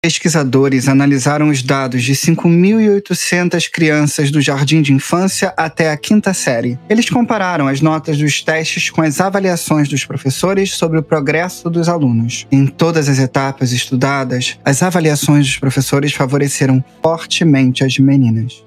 Pesquisadores analisaram os dados de 5.800 crianças do jardim de infância até a quinta série. Eles compararam as notas dos testes com as avaliações dos professores sobre o progresso dos alunos. Em todas as etapas estudadas, as avaliações dos professores favoreceram fortemente as meninas.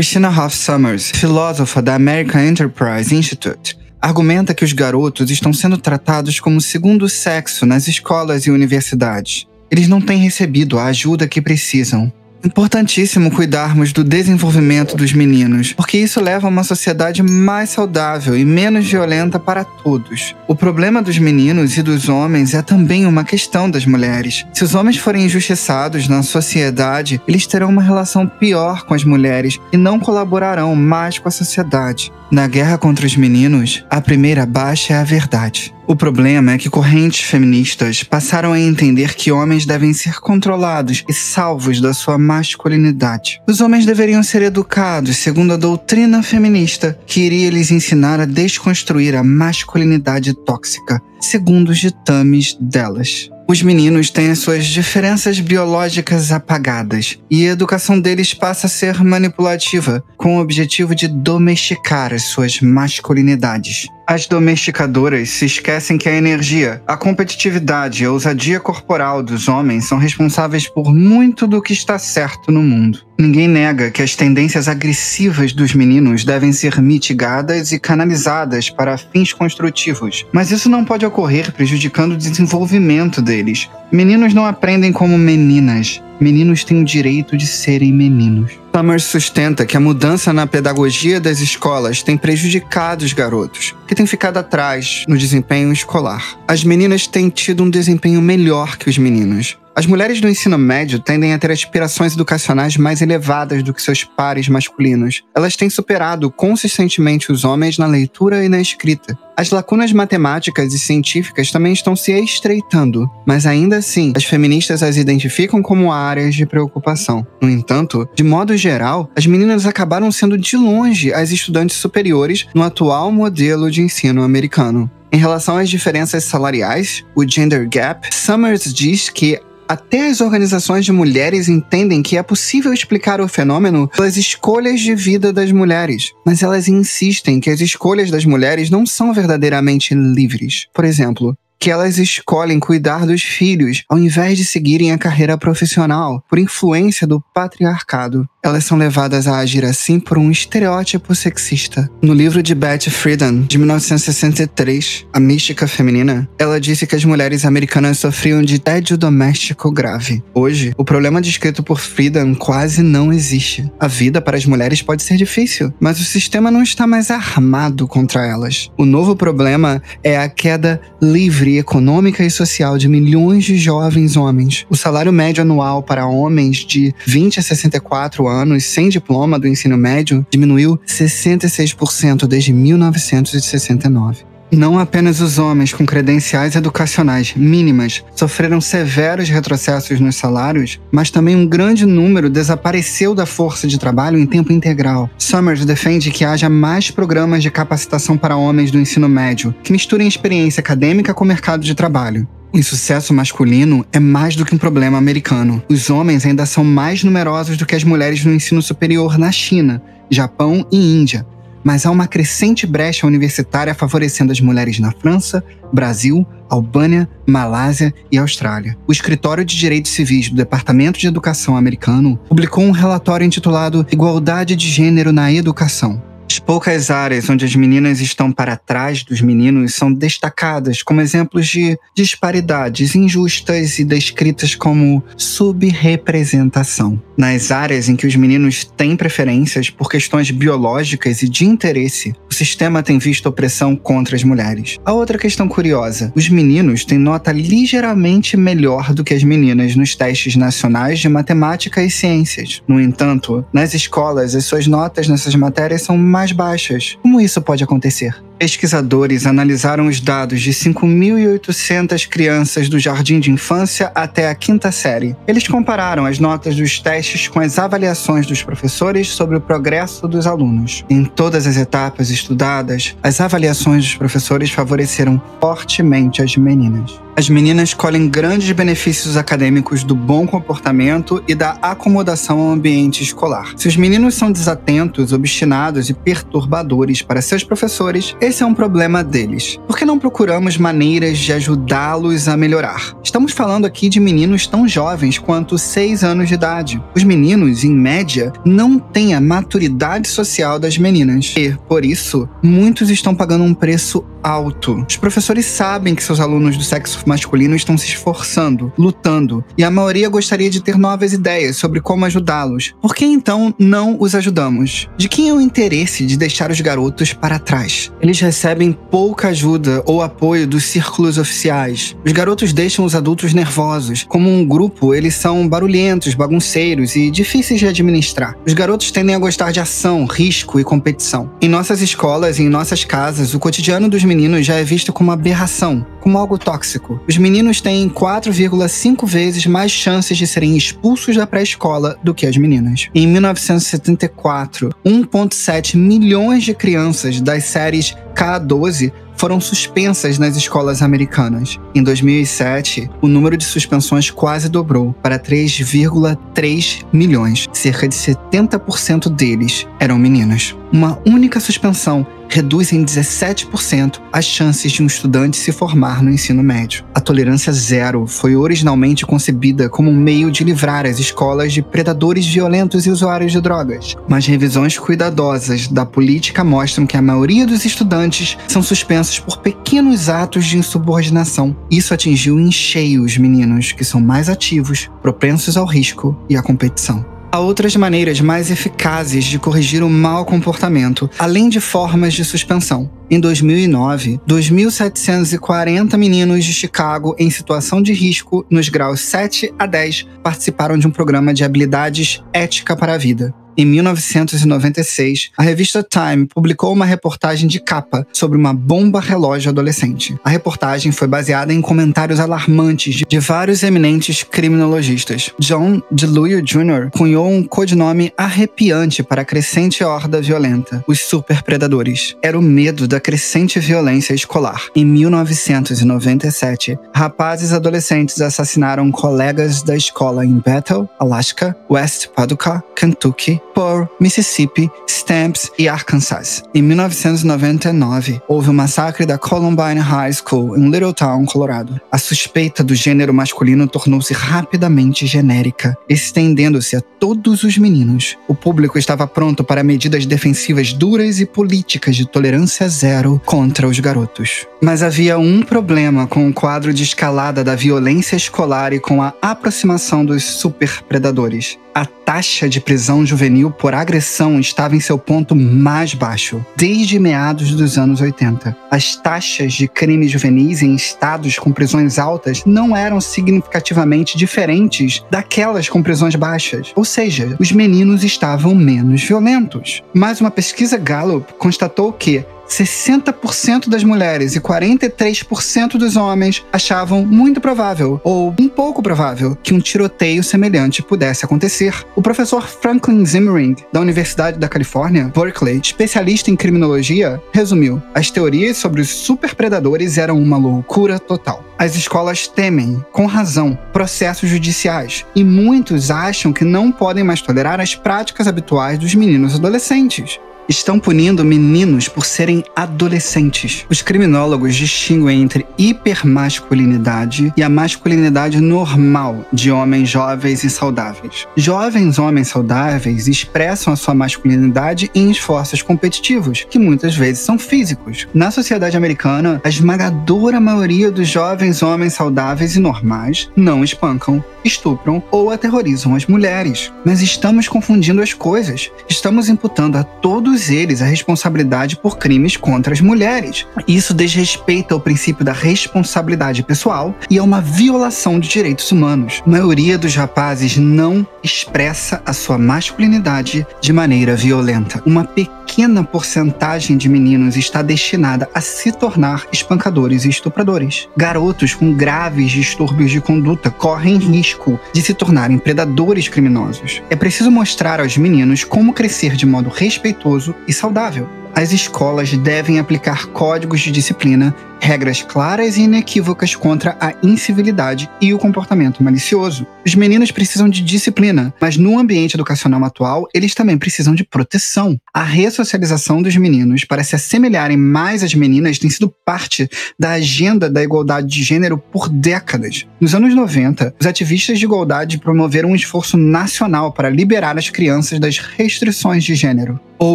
Christina Hoff Summers, filósofa da American Enterprise Institute, argumenta que os garotos estão sendo tratados como segundo sexo nas escolas e universidades. Eles não têm recebido a ajuda que precisam. Importantíssimo cuidarmos do desenvolvimento dos meninos, porque isso leva a uma sociedade mais saudável e menos violenta para todos. O problema dos meninos e dos homens é também uma questão das mulheres. Se os homens forem injustiçados na sociedade, eles terão uma relação pior com as mulheres e não colaborarão mais com a sociedade. Na guerra contra os meninos, a primeira baixa é a verdade. O problema é que correntes feministas passaram a entender que homens devem ser controlados e salvos da sua masculinidade. Os homens deveriam ser educados segundo a doutrina feminista, que iria lhes ensinar a desconstruir a masculinidade tóxica, segundo os ditames delas. Os meninos têm as suas diferenças biológicas apagadas e a educação deles passa a ser manipulativa, com o objetivo de domesticar as suas masculinidades. As domesticadoras se esquecem que a energia, a competitividade e a ousadia corporal dos homens são responsáveis por muito do que está certo no mundo. Ninguém nega que as tendências agressivas dos meninos devem ser mitigadas e canalizadas para fins construtivos, mas isso não pode ocorrer prejudicando o desenvolvimento deles. Meninos não aprendem como meninas, meninos têm o direito de serem meninos. Summers sustenta que a mudança na pedagogia das escolas tem prejudicado os garotos, que têm ficado atrás no desempenho escolar. As meninas têm tido um desempenho melhor que os meninos, as mulheres do ensino médio tendem a ter aspirações educacionais mais elevadas do que seus pares masculinos. Elas têm superado consistentemente os homens na leitura e na escrita. As lacunas matemáticas e científicas também estão se estreitando, mas ainda assim, as feministas as identificam como áreas de preocupação. No entanto, de modo geral, as meninas acabaram sendo de longe as estudantes superiores no atual modelo de ensino americano. Em relação às diferenças salariais, o gender gap, Summers diz que até as organizações de mulheres entendem que é possível explicar o fenômeno pelas escolhas de vida das mulheres, mas elas insistem que as escolhas das mulheres não são verdadeiramente livres. Por exemplo, que elas escolhem cuidar dos filhos ao invés de seguirem a carreira profissional por influência do patriarcado. Elas são levadas a agir assim por um estereótipo sexista. No livro de Beth Friedan, de 1963, A Mística Feminina, ela disse que as mulheres americanas sofriam de tédio doméstico grave. Hoje, o problema descrito por Friedan quase não existe. A vida para as mulheres pode ser difícil, mas o sistema não está mais armado contra elas. O novo problema é a queda livre econômica e social de milhões de jovens homens. O salário médio anual para homens de 20 a 64 anos sem diploma do ensino médio diminuiu 66% desde 1969. Não apenas os homens com credenciais educacionais mínimas sofreram severos retrocessos nos salários, mas também um grande número desapareceu da força de trabalho em tempo integral. Summers defende que haja mais programas de capacitação para homens do ensino médio, que misturem experiência acadêmica com o mercado de trabalho. O insucesso masculino é mais do que um problema americano. Os homens ainda são mais numerosos do que as mulheres no ensino superior na China, Japão e Índia mas há uma crescente brecha universitária favorecendo as mulheres na França, Brasil, Albânia, Malásia e Austrália. O Escritório de Direitos Civis do Departamento de Educação americano publicou um relatório intitulado Igualdade de Gênero na Educação. As poucas áreas onde as meninas estão para trás dos meninos são destacadas como exemplos de disparidades injustas e descritas como subrepresentação. Nas áreas em que os meninos têm preferências por questões biológicas e de interesse, o sistema tem visto opressão contra as mulheres. A outra questão curiosa: os meninos têm nota ligeiramente melhor do que as meninas nos testes nacionais de matemática e ciências. No entanto, nas escolas, as suas notas nessas matérias são mais baixas. Como isso pode acontecer? Pesquisadores analisaram os dados de 5.800 crianças do jardim de infância até a quinta série. Eles compararam as notas dos testes com as avaliações dos professores sobre o progresso dos alunos. Em todas as etapas estudadas, as avaliações dos professores favoreceram fortemente as meninas. As meninas colhem grandes benefícios acadêmicos do bom comportamento e da acomodação ao ambiente escolar. Se os meninos são desatentos, obstinados e perturbadores para seus professores, esse é um problema deles. Por que não procuramos maneiras de ajudá-los a melhorar? Estamos falando aqui de meninos tão jovens quanto 6 anos de idade. Os meninos, em média, não têm a maturidade social das meninas. E, por isso, muitos estão pagando um preço alto. Os professores sabem que seus alunos do sexo masculino estão se esforçando, lutando, e a maioria gostaria de ter novas ideias sobre como ajudá-los. Por que então não os ajudamos? De quem é o interesse de deixar os garotos para trás? Eles recebem pouca ajuda ou apoio dos círculos oficiais. Os garotos deixam os adultos nervosos. Como um grupo, eles são barulhentos, bagunceiros e difíceis de administrar. Os garotos tendem a gostar de ação, risco e competição. Em nossas escolas e em nossas casas, o cotidiano dos meninos já é visto como aberração, como algo tóxico. Os meninos têm 4,5 vezes mais chances de serem expulsos da pré-escola do que as meninas. Em 1974, 1,7 milhões de crianças das séries K12 foram suspensas nas escolas americanas. Em 2007, o número de suspensões quase dobrou para 3,3 milhões. Cerca de 70% deles eram meninos. Uma única suspensão reduz em 17% as chances de um estudante se formar no ensino médio. A tolerância zero foi originalmente concebida como um meio de livrar as escolas de predadores violentos e usuários de drogas, mas revisões cuidadosas da política mostram que a maioria dos estudantes são suspensos por pequenos atos de insubordinação. Isso atingiu em cheio os meninos, que são mais ativos, propensos ao risco e à competição. Há outras maneiras mais eficazes de corrigir o mau comportamento, além de formas de suspensão. Em 2009, 2.740 meninos de Chicago em situação de risco nos graus 7 a 10 participaram de um programa de habilidades ética para a vida. Em 1996, a revista Time publicou uma reportagem de capa sobre uma bomba relógio adolescente. A reportagem foi baseada em comentários alarmantes de vários eminentes criminologistas. John DeLuio Jr. cunhou um codinome arrepiante para a crescente horda violenta, os superpredadores. Era o medo da crescente violência escolar. Em 1997, rapazes adolescentes assassinaram colegas da escola em Bethel, Alaska, West Paducah, Kentucky Pearl, Mississippi, Stamps e Arkansas. Em 1999, houve o massacre da Columbine High School em Littletown, Colorado. A suspeita do gênero masculino tornou-se rapidamente genérica, estendendo-se a todos os meninos. O público estava pronto para medidas defensivas duras e políticas de tolerância zero contra os garotos. Mas havia um problema com o quadro de escalada da violência escolar e com a aproximação dos superpredadores. A taxa de prisão juvenil por agressão estava em seu ponto mais baixo, desde meados dos anos 80. As taxas de crimes juvenis em estados com prisões altas não eram significativamente diferentes daquelas com prisões baixas, ou seja, os meninos estavam menos violentos. Mas uma pesquisa Gallup constatou que 60% das mulheres e 43% dos homens achavam muito provável, ou um pouco provável, que um tiroteio semelhante pudesse acontecer. O professor Franklin Zimmering, da Universidade da Califórnia, Berkeley, especialista em criminologia, resumiu: as teorias sobre os superpredadores eram uma loucura total. As escolas temem, com razão, processos judiciais, e muitos acham que não podem mais tolerar as práticas habituais dos meninos adolescentes estão punindo meninos por serem adolescentes. Os criminólogos distinguem entre hipermasculinidade e a masculinidade normal de homens jovens e saudáveis. Jovens homens saudáveis expressam a sua masculinidade em esforços competitivos, que muitas vezes são físicos. Na sociedade americana, a esmagadora maioria dos jovens homens saudáveis e normais não espancam, estupram ou aterrorizam as mulheres. Mas estamos confundindo as coisas. Estamos imputando a todos eles a responsabilidade por crimes contra as mulheres. Isso desrespeita o princípio da responsabilidade pessoal e é uma violação de direitos humanos. A maioria dos rapazes não expressa a sua masculinidade de maneira violenta. Uma pequena pequena porcentagem de meninos está destinada a se tornar espancadores e estupradores. Garotos com graves distúrbios de conduta correm risco de se tornarem predadores criminosos. É preciso mostrar aos meninos como crescer de modo respeitoso e saudável as escolas devem aplicar códigos de disciplina, regras claras e inequívocas contra a incivilidade e o comportamento malicioso. Os meninos precisam de disciplina, mas no ambiente educacional atual, eles também precisam de proteção. A ressocialização dos meninos para se assemelharem mais às meninas tem sido parte da agenda da igualdade de gênero por décadas. Nos anos 90, os ativistas de igualdade promoveram um esforço nacional para liberar as crianças das restrições de gênero. O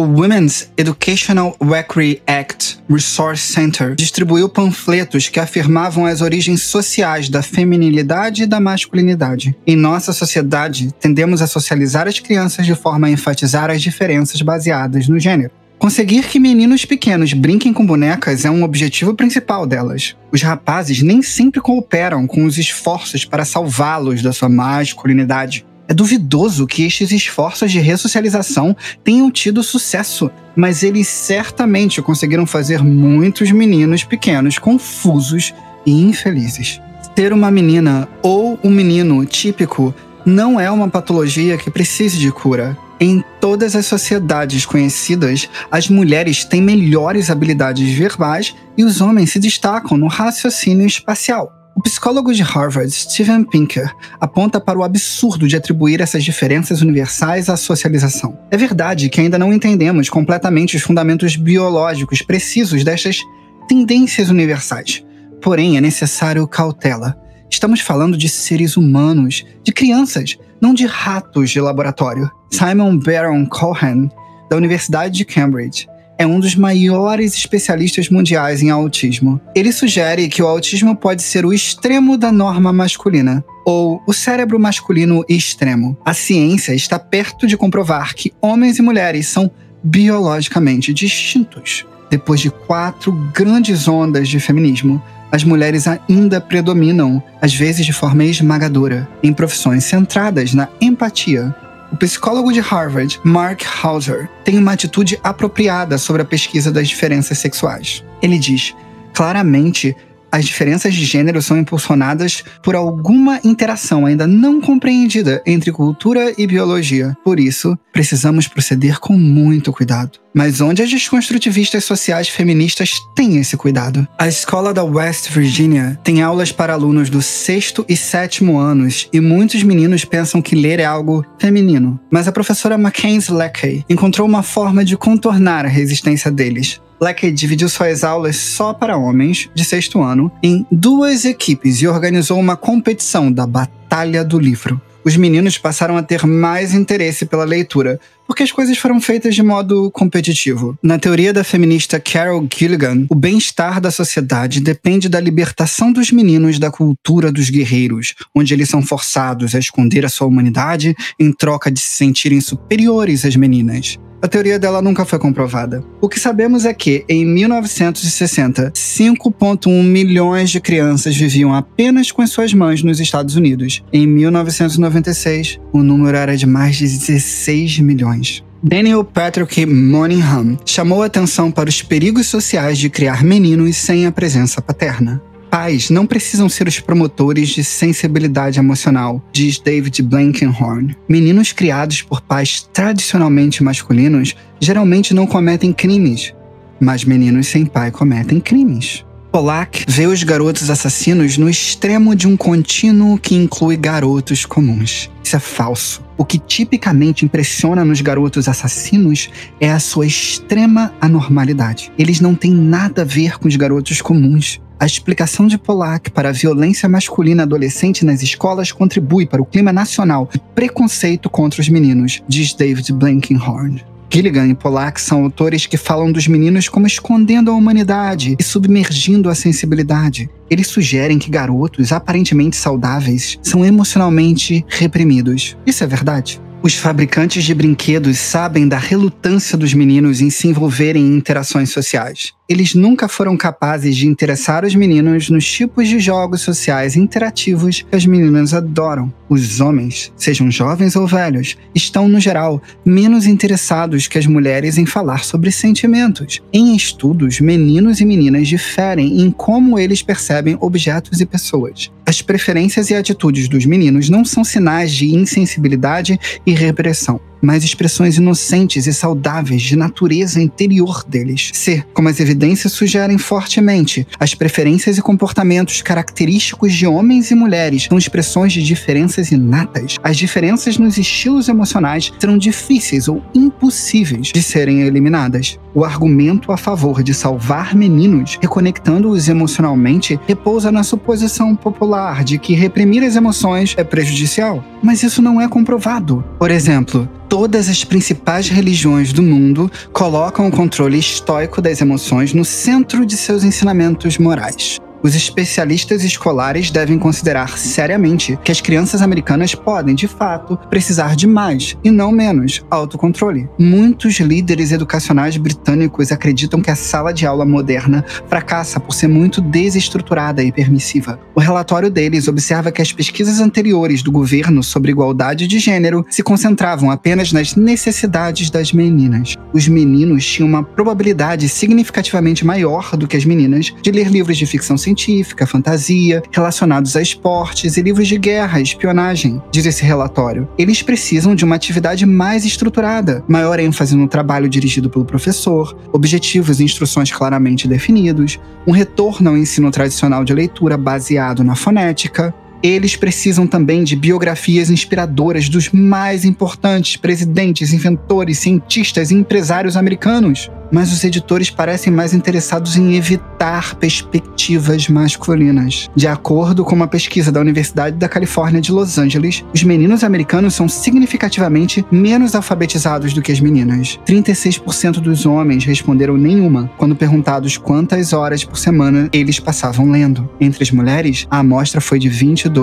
Women's Educational Equity Act Resource Center distribuiu panfletos que afirmavam as origens sociais da feminilidade e da masculinidade. Em nossa sociedade, tendemos a socializar as crianças de forma a enfatizar as diferenças baseadas no gênero. Conseguir que meninos pequenos brinquem com bonecas é um objetivo principal delas. Os rapazes nem sempre cooperam com os esforços para salvá-los da sua masculinidade. É duvidoso que estes esforços de ressocialização tenham tido sucesso, mas eles certamente conseguiram fazer muitos meninos pequenos confusos e infelizes. Ter uma menina ou um menino típico não é uma patologia que precise de cura. Em todas as sociedades conhecidas, as mulheres têm melhores habilidades verbais e os homens se destacam no raciocínio espacial. O psicólogo de Harvard, Steven Pinker, aponta para o absurdo de atribuir essas diferenças universais à socialização. É verdade que ainda não entendemos completamente os fundamentos biológicos precisos destas tendências universais. Porém, é necessário cautela. Estamos falando de seres humanos, de crianças, não de ratos de laboratório. Simon Baron Cohen, da Universidade de Cambridge, é um dos maiores especialistas mundiais em autismo. Ele sugere que o autismo pode ser o extremo da norma masculina, ou o cérebro masculino extremo. A ciência está perto de comprovar que homens e mulheres são biologicamente distintos. Depois de quatro grandes ondas de feminismo, as mulheres ainda predominam, às vezes de forma esmagadora, em profissões centradas na empatia, o psicólogo de Harvard, Mark Hauser, tem uma atitude apropriada sobre a pesquisa das diferenças sexuais. Ele diz: claramente, as diferenças de gênero são impulsionadas por alguma interação ainda não compreendida entre cultura e biologia. Por isso, precisamos proceder com muito cuidado. Mas onde as desconstrutivistas sociais feministas têm esse cuidado? A escola da West Virginia tem aulas para alunos do sexto e sétimo anos e muitos meninos pensam que ler é algo feminino. Mas a professora Mackenzie Leckey encontrou uma forma de contornar a resistência deles. Leckey dividiu suas aulas só para homens, de sexto ano, em duas equipes e organizou uma competição da Batalha do Livro. Os meninos passaram a ter mais interesse pela leitura, porque as coisas foram feitas de modo competitivo. Na teoria da feminista Carol Gilligan, o bem-estar da sociedade depende da libertação dos meninos da cultura dos guerreiros, onde eles são forçados a esconder a sua humanidade em troca de se sentirem superiores às meninas. A teoria dela nunca foi comprovada. O que sabemos é que, em 1960, 5,1 milhões de crianças viviam apenas com as suas mães nos Estados Unidos. Em 1996, o número era de mais de 16 milhões. Daniel Patrick Moningham chamou atenção para os perigos sociais de criar meninos sem a presença paterna. Pais não precisam ser os promotores de sensibilidade emocional, diz David Blankenhorn. Meninos criados por pais tradicionalmente masculinos geralmente não cometem crimes, mas meninos sem pai cometem crimes. Pollack vê os garotos assassinos no extremo de um contínuo que inclui garotos comuns. Isso é falso. O que tipicamente impressiona nos garotos assassinos é a sua extrema anormalidade. Eles não têm nada a ver com os garotos comuns. A explicação de Pollack para a violência masculina adolescente nas escolas contribui para o clima nacional de preconceito contra os meninos, diz David Blankenhorn. Gilligan e Pollack são autores que falam dos meninos como escondendo a humanidade e submergindo a sensibilidade. Eles sugerem que garotos aparentemente saudáveis são emocionalmente reprimidos. Isso é verdade? Os fabricantes de brinquedos sabem da relutância dos meninos em se envolverem em interações sociais. Eles nunca foram capazes de interessar os meninos nos tipos de jogos sociais interativos que as meninas adoram. Os homens, sejam jovens ou velhos, estão, no geral, menos interessados que as mulheres em falar sobre sentimentos. Em estudos, meninos e meninas diferem em como eles percebem objetos e pessoas. As preferências e atitudes dos meninos não são sinais de insensibilidade e repressão mas expressões inocentes e saudáveis de natureza interior deles. C. Como as evidências sugerem fortemente, as preferências e comportamentos característicos de homens e mulheres são expressões de diferenças inatas. As diferenças nos estilos emocionais serão difíceis ou impossíveis de serem eliminadas. O argumento a favor de salvar meninos, reconectando-os emocionalmente, repousa na suposição popular de que reprimir as emoções é prejudicial. Mas isso não é comprovado. Por exemplo, todas as principais religiões do mundo colocam o controle estoico das emoções no centro de seus ensinamentos morais os especialistas escolares devem considerar seriamente que as crianças americanas podem, de fato, precisar de mais, e não menos, autocontrole. Muitos líderes educacionais britânicos acreditam que a sala de aula moderna fracassa por ser muito desestruturada e permissiva. O relatório deles observa que as pesquisas anteriores do governo sobre igualdade de gênero se concentravam apenas nas necessidades das meninas. Os meninos tinham uma probabilidade significativamente maior do que as meninas de ler livros de ficção científica fantasia, relacionados a esportes e livros de guerra espionagem, diz esse relatório. Eles precisam de uma atividade mais estruturada, maior ênfase no trabalho dirigido pelo professor, objetivos e instruções claramente definidos, um retorno ao ensino tradicional de leitura baseado na fonética, eles precisam também de biografias inspiradoras dos mais importantes presidentes, inventores, cientistas e empresários americanos mas os editores parecem mais interessados em evitar perspectivas masculinas. De acordo com uma pesquisa da Universidade da Califórnia de Los Angeles, os meninos americanos são significativamente menos alfabetizados do que as meninas. 36% dos homens responderam nenhuma quando perguntados quantas horas por semana eles passavam lendo. Entre as mulheres, a amostra foi de 22%.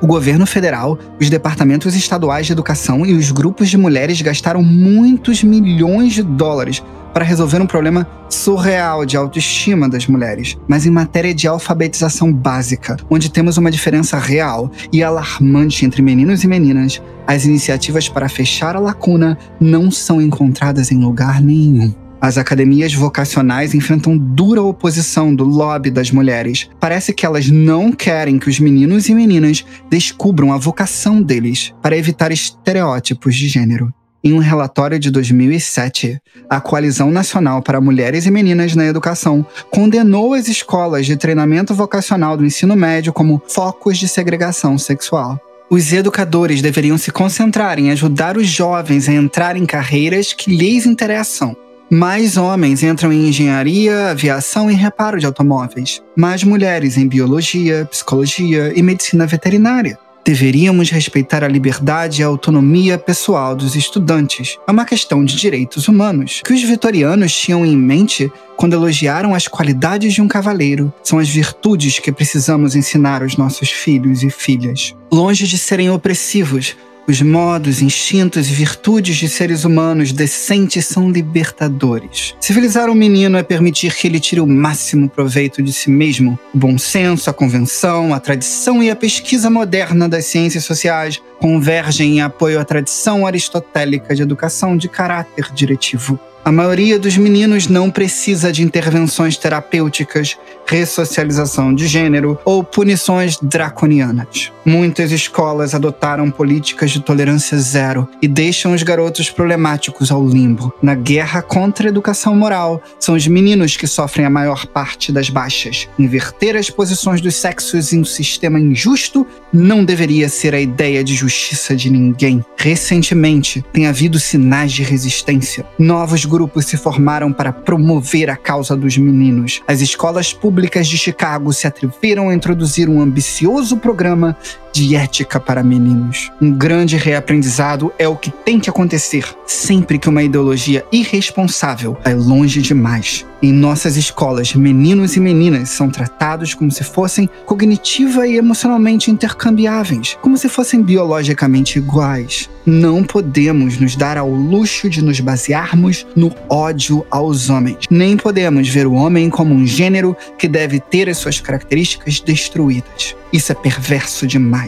O governo federal, os departamentos estaduais de educação e os grupos de mulheres gastaram muitos milhões de dólares para resolver um problema surreal de autoestima das mulheres, mas em matéria de alfabetização básica, onde temos uma diferença real e alarmante entre meninos e meninas, as iniciativas para fechar a lacuna não são encontradas em lugar nenhum. As academias vocacionais enfrentam dura oposição do lobby das mulheres. Parece que elas não querem que os meninos e meninas descubram a vocação deles para evitar estereótipos de gênero. Em um relatório de 2007, a Coalizão Nacional para Mulheres e Meninas na Educação condenou as escolas de treinamento vocacional do ensino médio como focos de segregação sexual. Os educadores deveriam se concentrar em ajudar os jovens a entrar em carreiras que lhes interessam. Mais homens entram em engenharia, aviação e reparo de automóveis. Mais mulheres em biologia, psicologia e medicina veterinária. Deveríamos respeitar a liberdade e a autonomia pessoal dos estudantes. É uma questão de direitos humanos, que os vitorianos tinham em mente quando elogiaram as qualidades de um cavaleiro. São as virtudes que precisamos ensinar aos nossos filhos e filhas. Longe de serem opressivos, os modos, instintos e virtudes de seres humanos decentes são libertadores. Civilizar um menino é permitir que ele tire o máximo proveito de si mesmo. O bom senso, a convenção, a tradição e a pesquisa moderna das ciências sociais convergem em apoio à tradição aristotélica de educação de caráter diretivo. A maioria dos meninos não precisa de intervenções terapêuticas, ressocialização de gênero ou punições draconianas. Muitas escolas adotaram políticas de tolerância zero e deixam os garotos problemáticos ao limbo. Na guerra contra a educação moral, são os meninos que sofrem a maior parte das baixas. Inverter as posições dos sexos em um sistema injusto não deveria ser a ideia de justiça de ninguém. Recentemente, tem havido sinais de resistência. Novos grupos se formaram para promover a causa dos meninos. As escolas públicas de Chicago se atreveram a introduzir um ambicioso programa de ética para meninos. Um grande reaprendizado é o que tem que acontecer sempre que uma ideologia irresponsável vai longe demais. Em nossas escolas, meninos e meninas são tratados como se fossem cognitiva e emocionalmente intercambiáveis, como se fossem biologicamente iguais. Não podemos nos dar ao luxo de nos basearmos no ódio aos homens. Nem podemos ver o homem como um gênero que deve ter as suas características destruídas. Isso é perverso demais.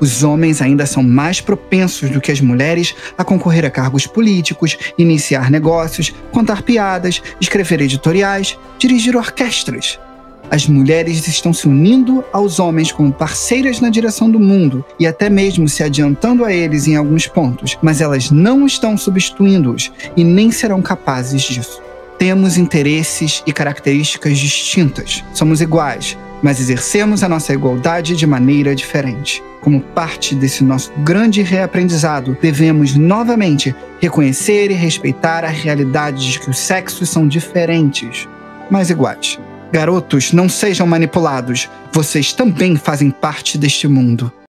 Os homens ainda são mais propensos do que as mulheres a concorrer a cargos políticos, iniciar negócios, contar piadas, escrever editoriais, dirigir orquestras. As mulheres estão se unindo aos homens como parceiras na direção do mundo e até mesmo se adiantando a eles em alguns pontos, mas elas não estão substituindo-os e nem serão capazes disso. Temos interesses e características distintas. Somos iguais, mas exercemos a nossa igualdade de maneira diferente. Como parte desse nosso grande reaprendizado, devemos novamente reconhecer e respeitar a realidade de que os sexos são diferentes, mas iguais. Garotos, não sejam manipulados. Vocês também fazem parte deste mundo.